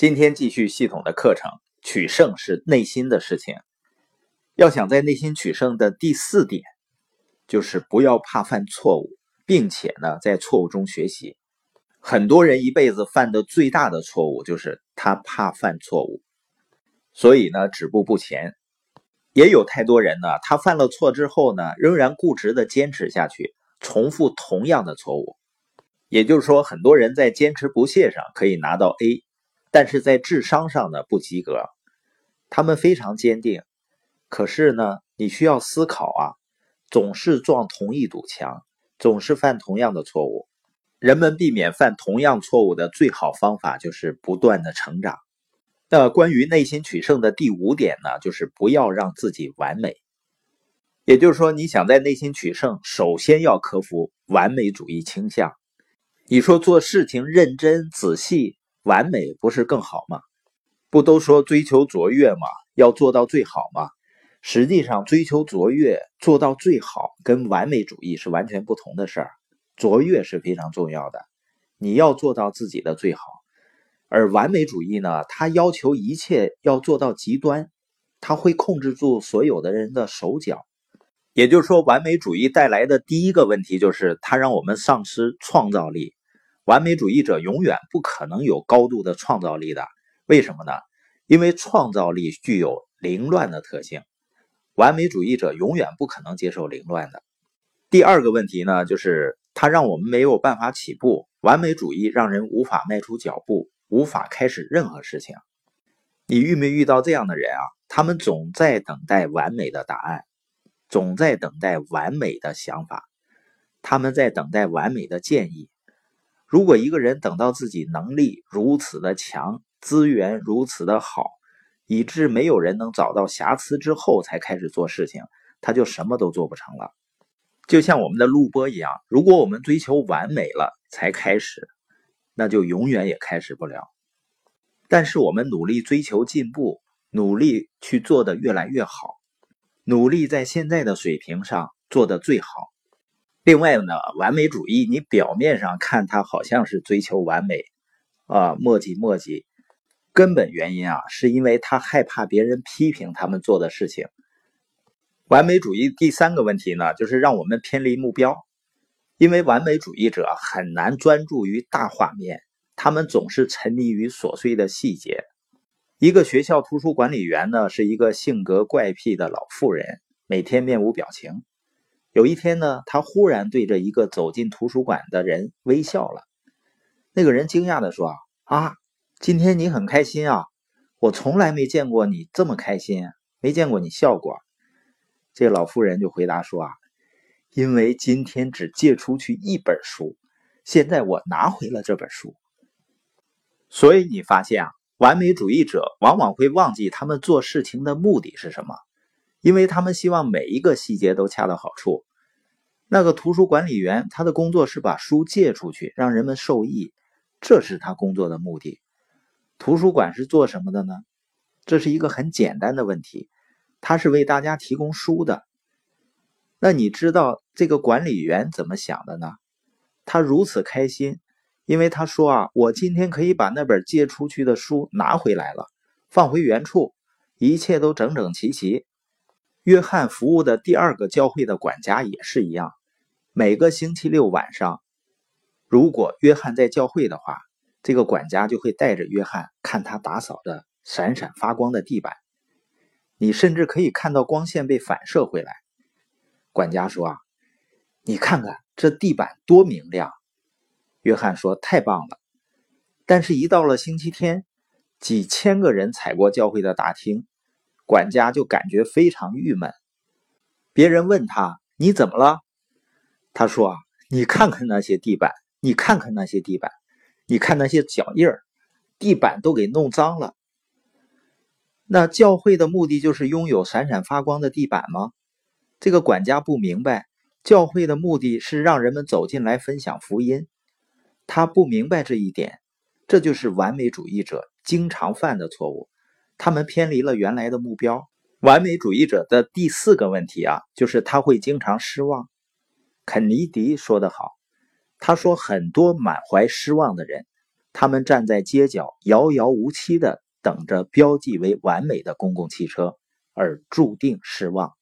今天继续系统的课程，取胜是内心的事情。要想在内心取胜的第四点，就是不要怕犯错误，并且呢，在错误中学习。很多人一辈子犯的最大的错误就是他怕犯错误，所以呢，止步不前。也有太多人呢，他犯了错之后呢，仍然固执的坚持下去，重复同样的错误。也就是说，很多人在坚持不懈上可以拿到 A。但是在智商上呢不及格，他们非常坚定，可是呢你需要思考啊，总是撞同一堵墙，总是犯同样的错误。人们避免犯同样错误的最好方法就是不断的成长。那关于内心取胜的第五点呢，就是不要让自己完美。也就是说，你想在内心取胜，首先要克服完美主义倾向。你说做事情认真仔细。完美不是更好吗？不都说追求卓越吗？要做到最好吗？实际上，追求卓越、做到最好，跟完美主义是完全不同的事儿。卓越是非常重要的，你要做到自己的最好。而完美主义呢，它要求一切要做到极端，它会控制住所有的人的手脚。也就是说，完美主义带来的第一个问题就是，它让我们丧失创造力。完美主义者永远不可能有高度的创造力的，为什么呢？因为创造力具有凌乱的特性，完美主义者永远不可能接受凌乱的。第二个问题呢，就是它让我们没有办法起步。完美主义让人无法迈出脚步，无法开始任何事情。你遇没遇到这样的人啊？他们总在等待完美的答案，总在等待完美的想法，他们在等待完美的建议。如果一个人等到自己能力如此的强，资源如此的好，以致没有人能找到瑕疵之后才开始做事情，他就什么都做不成了。就像我们的录播一样，如果我们追求完美了才开始，那就永远也开始不了。但是我们努力追求进步，努力去做的越来越好，努力在现在的水平上做的最好。另外呢，完美主义，你表面上看他好像是追求完美，啊，磨叽磨叽，根本原因啊，是因为他害怕别人批评他们做的事情。完美主义第三个问题呢，就是让我们偏离目标，因为完美主义者很难专注于大画面，他们总是沉迷于琐碎的细节。一个学校图书管理员呢，是一个性格怪癖的老妇人，每天面无表情。有一天呢，他忽然对着一个走进图书馆的人微笑了。那个人惊讶地说：“啊，今天你很开心啊！我从来没见过你这么开心，没见过你笑过。”这老妇人就回答说：“啊，因为今天只借出去一本书，现在我拿回了这本书。所以你发现啊，完美主义者往往会忘记他们做事情的目的是什么。”因为他们希望每一个细节都恰到好处。那个图书管理员，他的工作是把书借出去，让人们受益，这是他工作的目的。图书馆是做什么的呢？这是一个很简单的问题，他是为大家提供书的。那你知道这个管理员怎么想的呢？他如此开心，因为他说啊，我今天可以把那本借出去的书拿回来了，放回原处，一切都整整齐齐。约翰服务的第二个教会的管家也是一样。每个星期六晚上，如果约翰在教会的话，这个管家就会带着约翰看他打扫的闪闪发光的地板。你甚至可以看到光线被反射回来。管家说：“啊，你看看这地板多明亮。”约翰说：“太棒了。”但是，一到了星期天，几千个人踩过教会的大厅。管家就感觉非常郁闷。别人问他：“你怎么了？”他说：“啊，你看看那些地板，你看看那些地板，你看那些脚印儿，地板都给弄脏了。”那教会的目的就是拥有闪闪发光的地板吗？这个管家不明白，教会的目的是让人们走进来分享福音。他不明白这一点，这就是完美主义者经常犯的错误。他们偏离了原来的目标。完美主义者的第四个问题啊，就是他会经常失望。肯尼迪说得好，他说很多满怀失望的人，他们站在街角，遥遥无期的等着标记为完美的公共汽车，而注定失望。